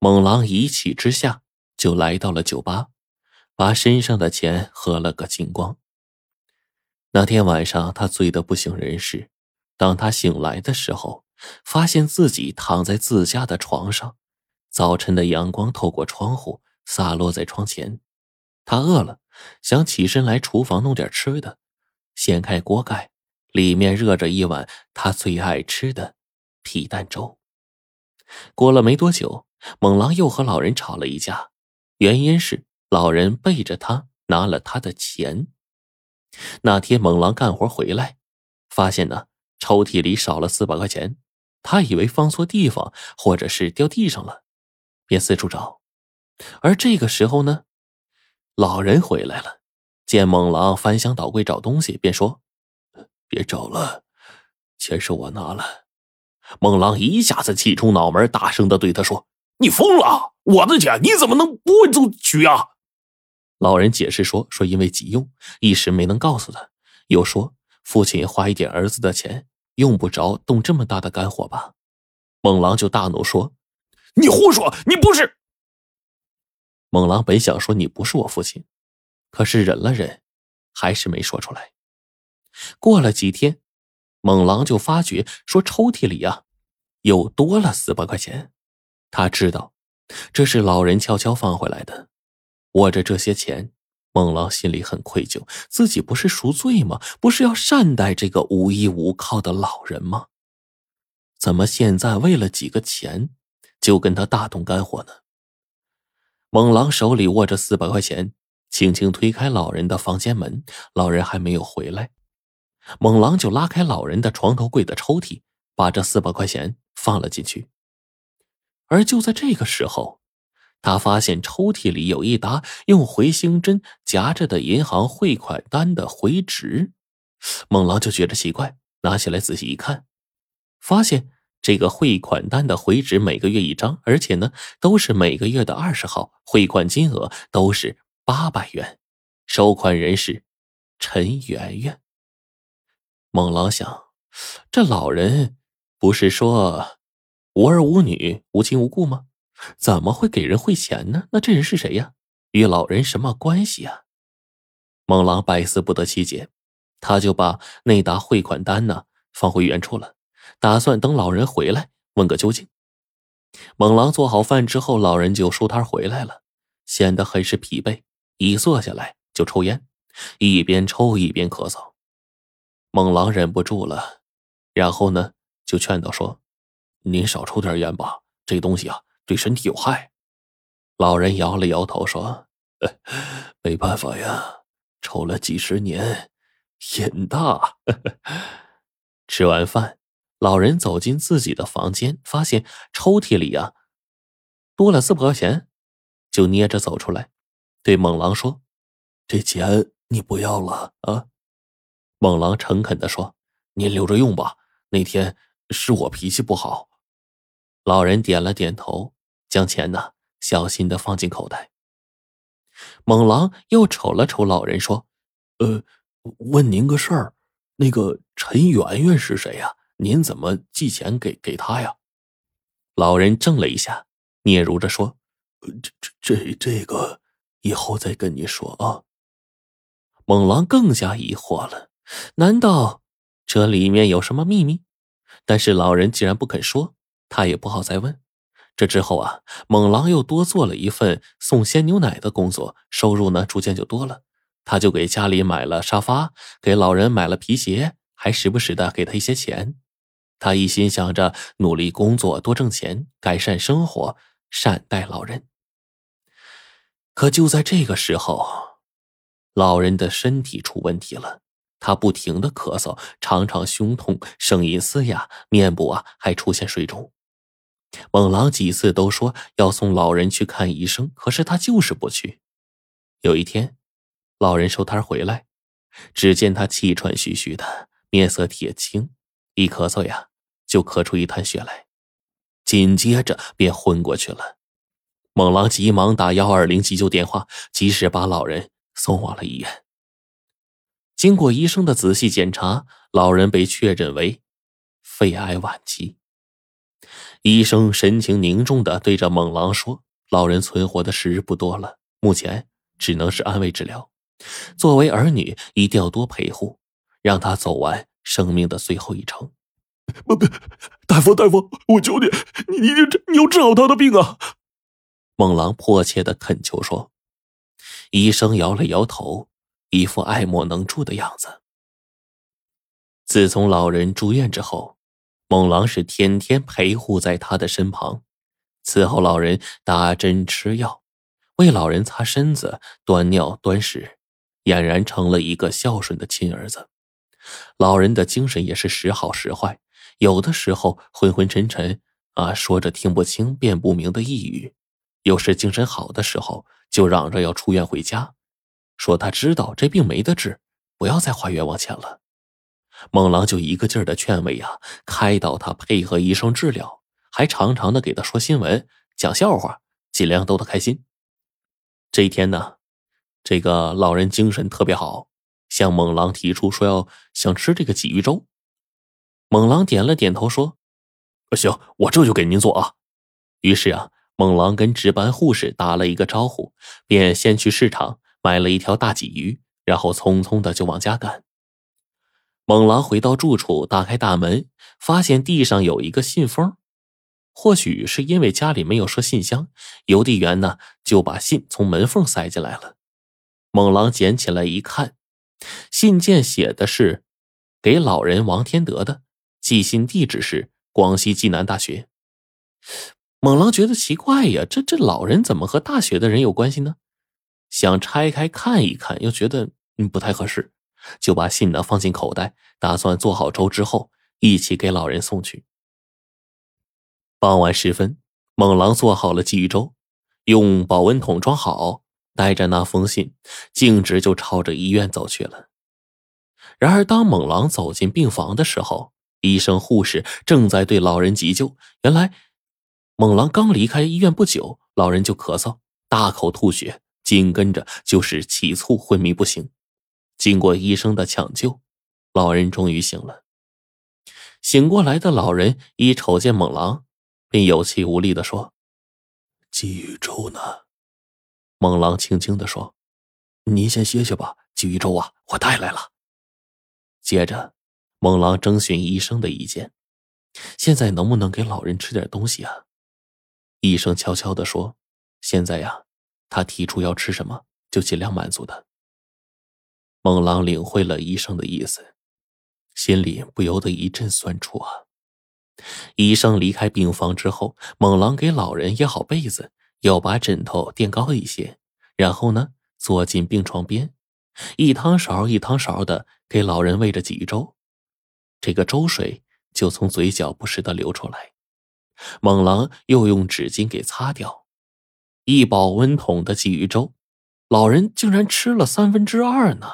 猛狼一气之下就来到了酒吧，把身上的钱喝了个精光。那天晚上，他醉得不省人事。当他醒来的时候，发现自己躺在自家的床上，早晨的阳光透过窗户洒落在窗前。他饿了，想起身来厨房弄点吃的，掀开锅盖，里面热着一碗他最爱吃的皮蛋粥。过了没多久，猛狼又和老人吵了一架，原因是老人背着他拿了他的钱。那天猛狼干活回来，发现呢抽屉里少了四百块钱，他以为放错地方或者是掉地上了，便四处找。而这个时候呢，老人回来了，见猛狼翻箱倒柜找东西，便说：“别找了，钱是我拿了。”猛狼一下子气冲脑门，大声的对他说：“你疯了！我的钱你怎么能不会就取啊？”老人解释说：“说因为急用，一时没能告诉他。又说父亲花一点儿子的钱，用不着动这么大的肝火吧？”猛狼就大怒说：“你胡说！你不是！”猛狼本想说：“你不是我父亲。”可是忍了忍，还是没说出来。过了几天，猛狼就发觉说抽屉里呀，又多了四百块钱。他知道，这是老人悄悄放回来的。握着这些钱，孟狼心里很愧疚，自己不是赎罪吗？不是要善待这个无依无靠的老人吗？怎么现在为了几个钱，就跟他大动肝火呢？猛狼手里握着四百块钱，轻轻推开老人的房间门，老人还没有回来，猛狼就拉开老人的床头柜的抽屉，把这四百块钱放了进去。而就在这个时候。他发现抽屉里有一沓用回形针夹着的银行汇款单的回执，猛狼就觉得奇怪，拿起来仔细一看，发现这个汇款单的回执每个月一张，而且呢都是每个月的二十号，汇款金额都是八百元，收款人是陈圆圆。猛狼想，这老人不是说无儿无女、无亲无故吗？怎么会给人汇钱呢？那这人是谁呀？与老人什么关系呀？猛狼百思不得其解，他就把那沓汇款单呢放回原处了，打算等老人回来问个究竟。猛狼做好饭之后，老人就收摊回来了，显得很是疲惫，一坐下来就抽烟，一边抽一边咳嗽。猛狼忍不住了，然后呢就劝导说：“您少抽点烟吧，这东西啊。”对身体有害，老人摇了摇头说：“没办法呀，抽了几十年，瘾大。”吃完饭，老人走进自己的房间，发现抽屉里呀多了四百块钱，就捏着走出来，对猛狼说：“这钱你不要了啊？”猛狼诚恳的说：“您留着用吧，那天是我脾气不好。”老人点了点头。将钱呢，小心的放进口袋。猛狼又瞅了瞅老人，说：“呃，问您个事儿，那个陈圆圆是谁呀？您怎么寄钱给给他呀？”老人怔了一下，嗫嚅着说：“这这这这个，以后再跟你说啊。”猛狼更加疑惑了，难道这里面有什么秘密？但是老人既然不肯说，他也不好再问。这之后啊，猛狼又多做了一份送鲜牛奶的工作，收入呢逐渐就多了。他就给家里买了沙发，给老人买了皮鞋，还时不时的给他一些钱。他一心想着努力工作，多挣钱，改善生活，善待老人。可就在这个时候，老人的身体出问题了，他不停的咳嗽，常常胸痛，声音嘶哑，面部啊还出现水肿。猛狼几次都说要送老人去看医生，可是他就是不去。有一天，老人收摊回来，只见他气喘吁吁的，面色铁青，一咳嗽呀，就咳出一滩血来，紧接着便昏过去了。猛狼急忙打幺二零急救电话，及时把老人送往了医院。经过医生的仔细检查，老人被确诊为肺癌晚期。医生神情凝重的对着猛狼说：“老人存活的时日不多了，目前只能是安慰治疗。作为儿女，一定要多陪护，让他走完生命的最后一程。”不不，大夫大夫，我求你，你你治你要治好他的病啊！猛狼迫切的恳求说。医生摇了摇头，一副爱莫能助的样子。自从老人住院之后，猛狼是天天陪护在他的身旁，伺候老人打针吃药，为老人擦身子、端尿端屎，俨然成了一个孝顺的亲儿子。老人的精神也是时好时坏，有的时候昏昏沉沉啊，说着听不清、辨不明的呓语；有时精神好的时候，就嚷着要出院回家，说他知道这病没得治，不要再花冤枉钱了。猛狼就一个劲儿的劝慰呀，开导他配合医生治疗，还常常的给他说新闻、讲笑话，尽量逗他开心。这一天呢，这个老人精神特别好，向猛狼提出说要想吃这个鲫鱼粥。猛狼点了点头说：“行，我这就给您做啊。”于是啊，猛狼跟值班护士打了一个招呼，便先去市场买了一条大鲫鱼，然后匆匆的就往家赶。猛狼回到住处，打开大门，发现地上有一个信封。或许是因为家里没有设信箱，邮递员呢就把信从门缝塞进来了。猛狼捡起来一看，信件写的是给老人王天德的，寄信地址是广西暨南大学。猛狼觉得奇怪呀，这这老人怎么和大学的人有关系呢？想拆开看一看，又觉得嗯不太合适。就把信呢放进口袋，打算做好粥之后一起给老人送去。傍晚时分，猛狼做好了鲫鱼粥，用保温桶装好，带着那封信，径直就朝着医院走去了。然而，当猛狼走进病房的时候，医生、护士正在对老人急救。原来，猛狼刚离开医院不久，老人就咳嗽、大口吐血，紧跟着就是起醋、昏迷不醒。经过医生的抢救，老人终于醒了。醒过来的老人一瞅见猛狼，便有气无力的说：“鲫鱼粥呢？”猛狼轻轻的说：“您先歇歇吧，鲫鱼粥啊，我带来了。”接着，猛狼征询医生的意见：“现在能不能给老人吃点东西啊？”医生悄悄的说：“现在呀，他提出要吃什么，就尽量满足他。”猛狼领会了医生的意思，心里不由得一阵酸楚啊。医生离开病房之后，猛狼给老人掖好被子，又把枕头垫高一些，然后呢，坐进病床边，一汤勺一汤勺的给老人喂着鲫鱼粥，这个粥水就从嘴角不时的流出来。猛狼又用纸巾给擦掉，一保温桶的鲫鱼粥，老人竟然吃了三分之二呢。